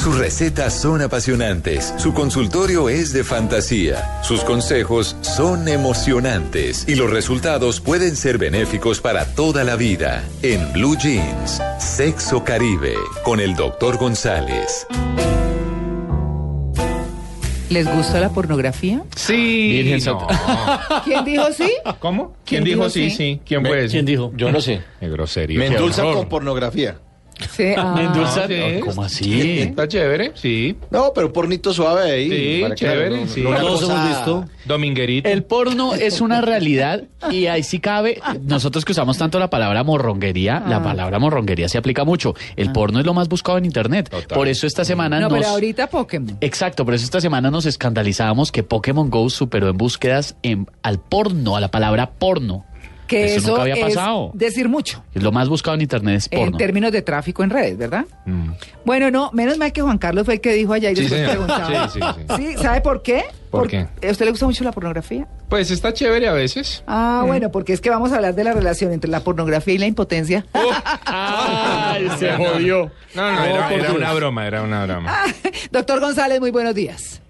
Sus recetas son apasionantes, su consultorio es de fantasía, sus consejos son emocionantes y los resultados pueden ser benéficos para toda la vida. En Blue Jeans, Sexo Caribe, con el doctor González. ¿Les gusta la pornografía? Sí. Virgen no. Santa. ¿Quién dijo sí? ¿Cómo? ¿Quién ¿Quién, dijo, dijo sí, sí? ¿Quién fue ese? ¿Quién dijo? Yo no sé. Qué grosería. Me endulza con pornografía. Sí, ah. Sí. No, ¿Cómo así? Está chévere, sí. No, pero pornito suave ahí. Sí, para que- chévere, no, sí. no Todos hemos visto. Dominguerito. El porno es una realidad y ahí sí cabe, nosotros que usamos tanto la palabra morronguería, la palabra morronguería se aplica mucho. El porno es lo más buscado en internet. Total. Por eso esta semana No, nos... pero ahorita Pokémon. Exacto, por eso esta semana nos escandalizábamos que Pokémon Go superó en búsquedas en, al porno, a la palabra porno. Que Eso eso, nunca había es pasado. decir mucho Es lo más buscado en internet es en porno. términos de tráfico en redes, ¿verdad? Mm. Bueno, no, menos mal que Juan Carlos fue el que dijo allá y Sí, después señor. preguntaba. Sí, sí, sí. ¿sabe por qué? ¿Por Porque- ¿A usted le gusta mucho la pornografía? Pues está chévere a veces. Ah, bueno, porque es que vamos a hablar de la relación entre la pornografía y la impotencia. ¡Ay, se jodió! No, no, era, era una broma, era una broma. Doctor González, muy buenos días.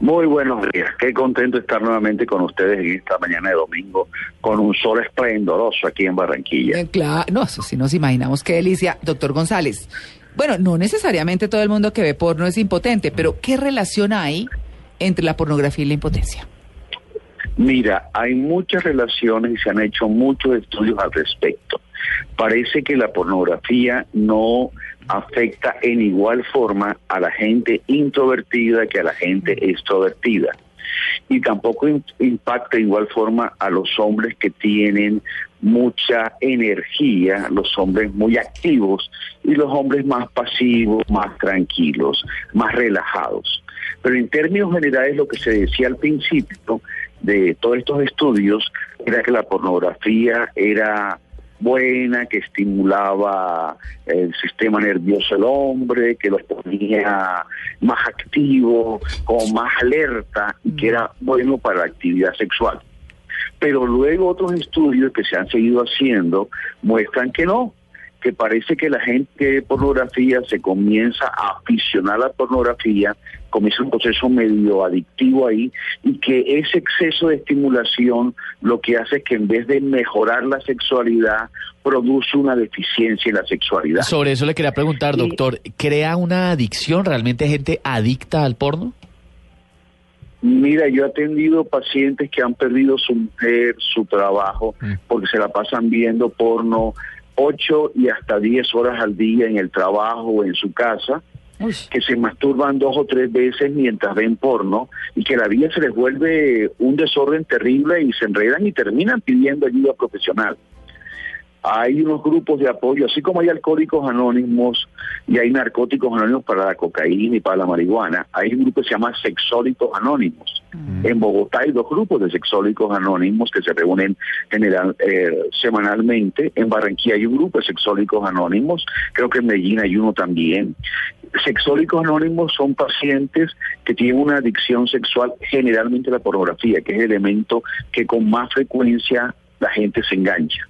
Muy buenos días, qué contento estar nuevamente con ustedes en esta mañana de domingo con un sol esplendoroso aquí en Barranquilla. Eh, claro, no, eso sí nos imaginamos qué delicia. Doctor González, bueno, no necesariamente todo el mundo que ve porno es impotente, pero ¿qué relación hay entre la pornografía y la impotencia? Mira, hay muchas relaciones y se han hecho muchos estudios al respecto. Parece que la pornografía no afecta en igual forma a la gente introvertida que a la gente extrovertida. Y tampoco im- impacta de igual forma a los hombres que tienen mucha energía, los hombres muy activos y los hombres más pasivos, más tranquilos, más relajados. Pero en términos generales lo que se decía al principio de todos estos estudios era que la pornografía era buena, que estimulaba el sistema nervioso del hombre, que lo ponía más activo, como más alerta y que era bueno para la actividad sexual. Pero luego otros estudios que se han seguido haciendo muestran que no, que parece que la gente de pornografía se comienza a aficionar a la pornografía, comienza un proceso medio adictivo ahí, y que ese exceso de estimulación lo que hace es que en vez de mejorar la sexualidad, produce una deficiencia en la sexualidad. Sobre eso le quería preguntar, doctor, ¿crea una adicción? ¿Realmente gente adicta al porno? Mira, yo he atendido pacientes que han perdido su mujer, su trabajo, Mm. porque se la pasan viendo porno ocho y hasta diez horas al día en el trabajo o en su casa, Uy, que se masturban dos o tres veces mientras ven porno y que la vida se les vuelve un desorden terrible y se enredan y terminan pidiendo ayuda profesional. Hay unos grupos de apoyo, así como hay alcohólicos anónimos y hay narcóticos anónimos para la cocaína y para la marihuana, hay un grupo que se llama sexólicos anónimos. En Bogotá hay dos grupos de sexólicos anónimos que se reúnen general, eh, semanalmente. En Barranquilla hay un grupo de sexólicos anónimos, creo que en Medellín hay uno también. Sexólicos anónimos son pacientes que tienen una adicción sexual, generalmente la pornografía, que es el elemento que con más frecuencia la gente se engancha.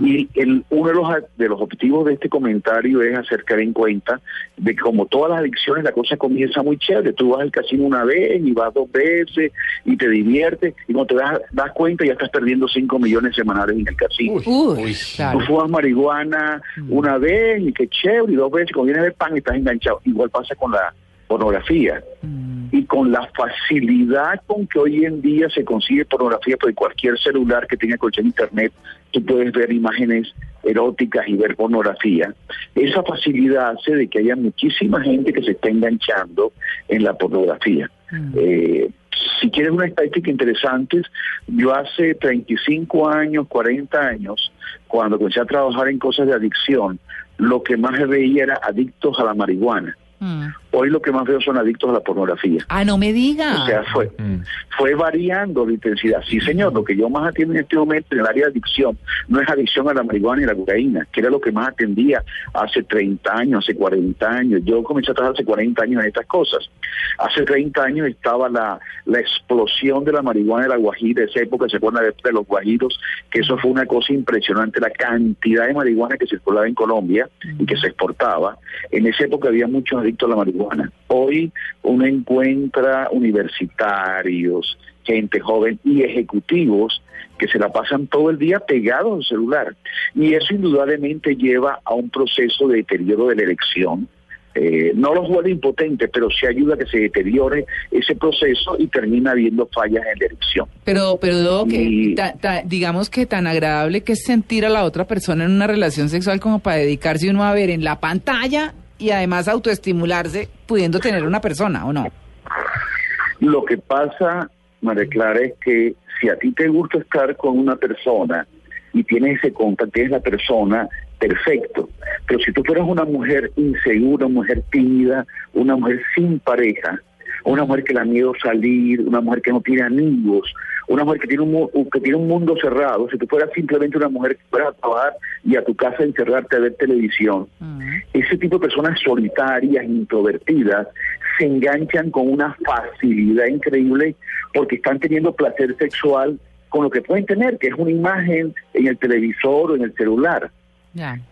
Y el, uno de los, de los objetivos de este comentario es hacer caer en cuenta de que como todas las adicciones la cosa comienza muy chévere. Tú vas al casino una vez y vas dos veces y te diviertes y cuando te das, das cuenta ya estás perdiendo 5 millones semanales en el casino. uy, claro. Tú fumas marihuana una vez y qué chévere y dos veces y cuando vienes ver pan estás enganchado. Igual pasa con la pornografía y con la facilidad con que hoy en día se consigue pornografía por cualquier celular que tenga coche en internet, tú puedes ver imágenes eróticas y ver pornografía. Esa facilidad hace de que haya muchísima gente que se está enganchando en la pornografía. Eh, si quieres una estadística interesante, yo hace 35 años, 40 años, cuando comencé a trabajar en cosas de adicción, lo que más veía era adictos a la marihuana. Mm. Hoy lo que más veo son adictos a la pornografía. Ah, no me diga. O sea, fue, Mm. fue variando la intensidad. Sí, señor, lo que yo más atiendo en este momento en el área de adicción no es adicción a la marihuana y la cocaína, que era lo que más atendía hace 30 años, hace 40 años. Yo comencé a trabajar hace 40 años en estas cosas. Hace 30 años estaba la, la explosión de la marihuana y la guajira, esa época se acuerdan de, de los guajiros, que eso fue una cosa impresionante, la cantidad de marihuana que circulaba en Colombia y que se exportaba. En esa época había muchos adictos a la marihuana. Hoy uno encuentra universitarios, gente joven y ejecutivos que se la pasan todo el día pegados al celular. Y eso indudablemente lleva a un proceso de deterioro de la elección. Eh, no los vuelve impotentes, pero sí ayuda a que se deteriore ese proceso y termina habiendo fallas en la elección. Pero, pero Doc, Y- ta- ta- digamos que tan agradable que es sentir a la otra persona en una relación sexual como para dedicarse uno a ver en la pantalla y además autoestimularse pudiendo tener una persona, ¿o no? Lo que pasa, María Clara, es que si a ti te gusta estar con una persona y tienes ese contacto, tienes la persona, perfecto. Pero si tú fueras una mujer insegura, una mujer tímida, una mujer sin pareja, una mujer que le da miedo salir, una mujer que no tiene amigos, una mujer que tiene un, que tiene un mundo cerrado, si tú fueras simplemente una mujer que fuera a trabajar y a tu casa encerrarte a ver televisión, ese tipo de personas solitarias, introvertidas, se enganchan con una facilidad increíble porque están teniendo placer sexual con lo que pueden tener, que es una imagen en el televisor o en el celular.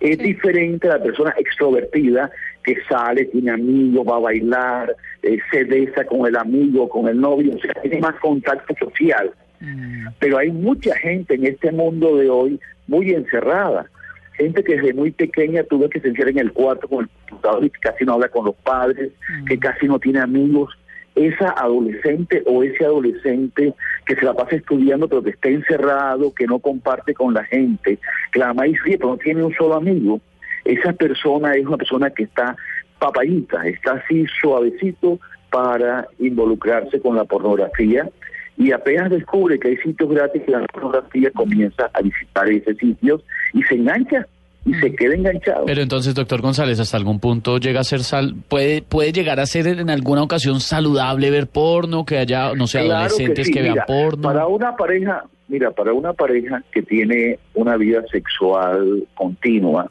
Es diferente a la persona extrovertida que sale, tiene amigos, va a bailar, eh, se besa con el amigo, con el novio, o sea, tiene más contacto social. Mm. Pero hay mucha gente en este mundo de hoy muy encerrada. Gente que desde muy pequeña tuvo que se encierra en el cuarto con el computador y que casi no habla con los padres, que casi no tiene amigos. Esa adolescente o ese adolescente que se la pasa estudiando pero que está encerrado, que no comparte con la gente, que la mamá dice, "Oye, pero no tiene un solo amigo, esa persona es una persona que está papayita, está así suavecito para involucrarse con la pornografía y apenas descubre que hay sitios gratis la pornografía comienza a visitar esos sitios y se engancha y se queda enganchado. Pero entonces, doctor González, hasta algún punto llega a ser sal, puede puede llegar a ser en alguna ocasión saludable ver porno, que haya, no sé, Claro adolescentes sí, que, vean mira, porno. Para una pareja, mira, para una pareja que tiene una vida sexual continua,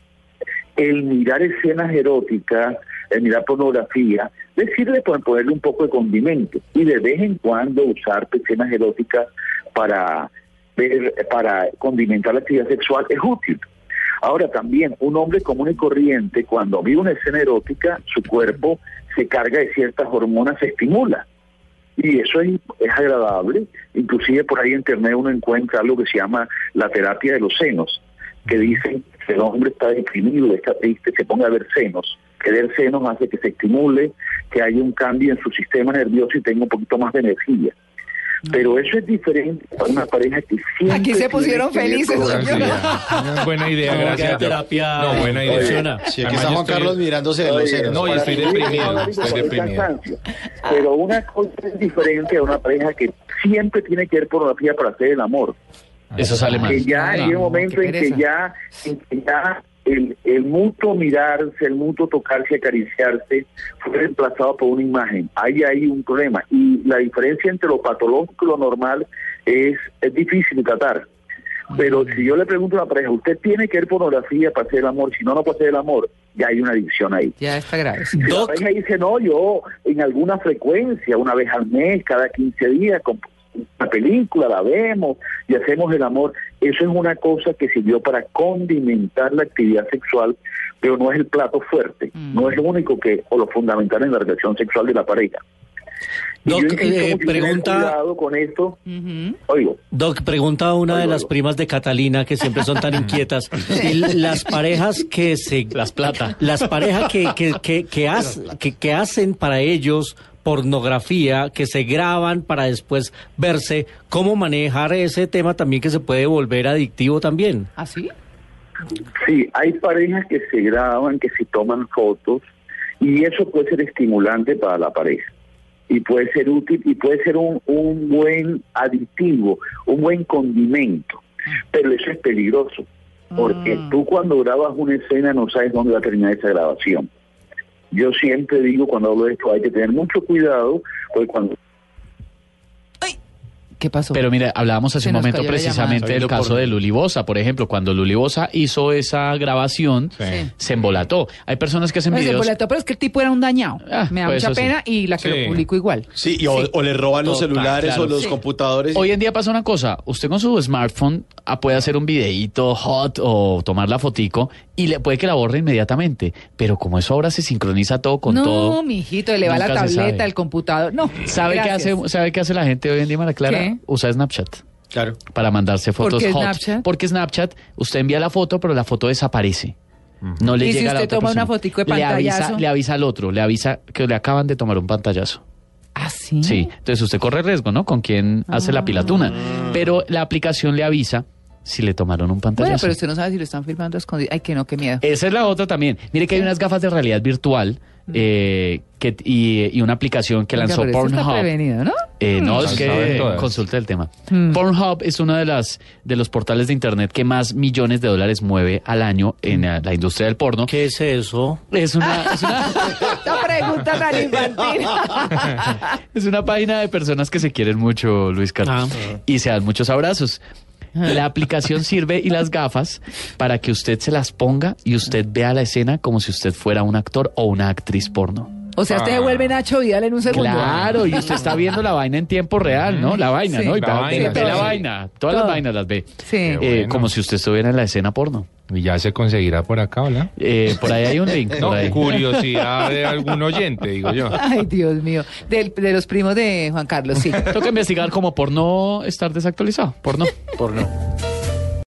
el mirar escenas eróticas, el mirar pornografía, le sirve para ponerle un poco de condimento y de vez en cuando usar escenas eróticas para ver, para condimentar la actividad sexual es útil. Ahora también, un hombre común y corriente, cuando vive una escena erótica, su cuerpo se carga de ciertas hormonas, se estimula. Y eso es, es agradable. Inclusive por ahí en internet uno encuentra algo que se llama la terapia de los senos, que dicen que el hombre está deprimido, está triste, se ponga a ver senos. Que ver senos hace que se estimule, que haya un cambio en su sistema nervioso y tenga un poquito más de energía. Pero eso es diferente para una pareja que siempre... Aquí se pusieron felices, ya. buena idea, No, gracias. la terapia No, buena idea. funciona. Sí, aquí está yo Juan estoy- Carlos mirándose de los ceros. No, y estoy deprimido, estoy deprimido. cansancio. Pero una cosa es diferente a una pareja que siempre tiene que ver pornografía para hacer el amor. Eso sale mal. que ya Ay, hay un momento en que ya, en que ya el, el mutuo mirarse, el mutuo tocarse, acariciarse, fue reemplazado por una imagen. Ahí hay un problema. Y la diferencia entre lo patológico y lo normal es, es difícil de tratar. Pero si yo le pregunto a la pareja, ¿usted tiene que ver pornografía para hacer el amor? Si no, no puede hacer el amor. Ya hay una adicción ahí. Ya está grave. Si la pareja dice, no, yo en alguna frecuencia, una vez al mes, cada 15 días, con una película, la vemos y hacemos el amor. Eso es una cosa que sirvió para condimentar la actividad sexual, pero no es el plato fuerte, no es lo único que, o lo fundamental en la relación sexual de la pareja. Doc, eh, pregunta- con esto. Oigo, Doc, pregunta una de las oigo. primas de Catalina que siempre son tan inquietas. Las parejas que se... Las plata. Las parejas que, que, que, que, haz- que, que hacen para ellos pornografía, que se graban para después verse, ¿cómo manejar ese tema también que se puede volver adictivo también? ¿Ah, sí? Sí, hay parejas que se graban, que se toman fotos y eso puede ser estimulante para la pareja y puede ser útil y puede ser un, un buen aditivo, un buen condimento, pero eso es peligroso Porque tú cuando grabas una escena no sabes dónde va a terminar esa grabación. Yo siempre digo cuando hablo de esto hay que tener mucho cuidado, porque cuando ¿Qué pasó? Pero mire, hablábamos hace Se un momento precisamente del caso de Luli Bosa. Por ejemplo, cuando Luli Bosa hizo esa grabación, Sí. se embolató. Hay personas que hacen Pues, se videos... embolató, pero es que el tipo era un dañado. Ah, Me da pues mucha sí. pena y la que Sí. lo publico igual. Sí, y o, o le roban los Total, celulares claro. o los Sí. computadores. Hoy en día pasa una cosa, usted con su smartphone ah, puede hacer un videíto hot o tomar la fotico y le puede que la borre inmediatamente, pero como eso ahora se sincroniza todo con no, todo. mijito, le va la tableta, el computador. No. ¿Sabe qué, hace, ¿Sabe qué hace la gente hoy en día, Mara Clara? ¿Qué? Usa Snapchat. Claro. Para mandarse ¿Por fotos qué hot. Snapchat? Porque Snapchat, usted envía la foto, pero la foto desaparece. No le ¿Y si llega a la usted otra toma una fotico de le avisa, pantallazo? le avisa al otro, le avisa que le acaban de tomar un pantallazo. ¿Ah, sí? Sí, entonces usted corre riesgo, ¿no? Con quien hace la pilatuna. Pero la aplicación le avisa si le tomaron un pantallazo. Bueno, pero usted no sabe si lo están filmando escondido. Ay, que no, qué miedo. Esa es la otra también. Mire que hay unas gafas de realidad virtual eh, que, y, y una aplicación que Oiga, lanzó pero eso está Pornhub. prevenido, ¿no? Eh, no, Mm. es que todas. consulte el tema. Mm. Pornhub es uno de las de los portales de internet que más millones de dólares mueve al año en la industria del porno. ¿Qué es eso? Es una, es una, Esta pregunta tan infantil. es una página de personas que se quieren mucho, Luis Carlos, Ah. y se dan muchos abrazos. La aplicación sirve y las gafas para que usted se las ponga y usted vea la escena como si usted fuera un actor o una actriz porno. O sea, usted se vuelve Nacho Vidal en un segundo. Claro, y usted está viendo la vaina en tiempo real, ¿no? La vaina, Sí. ¿no? Y La ve- vaina, ve, la vaina, todas Todo. las vainas las ve. Sí. Eh, bueno. Como si usted estuviera en la escena porno. Y ya se conseguirá por acá, ¿verdad? Eh, por ahí hay un link. No, por ahí. curiosidad de algún oyente, digo yo. Ay, Dios mío. Del- de los primos de Juan Carlos, sí. Toca investigar como por no estar desactualizado, por no. Por no.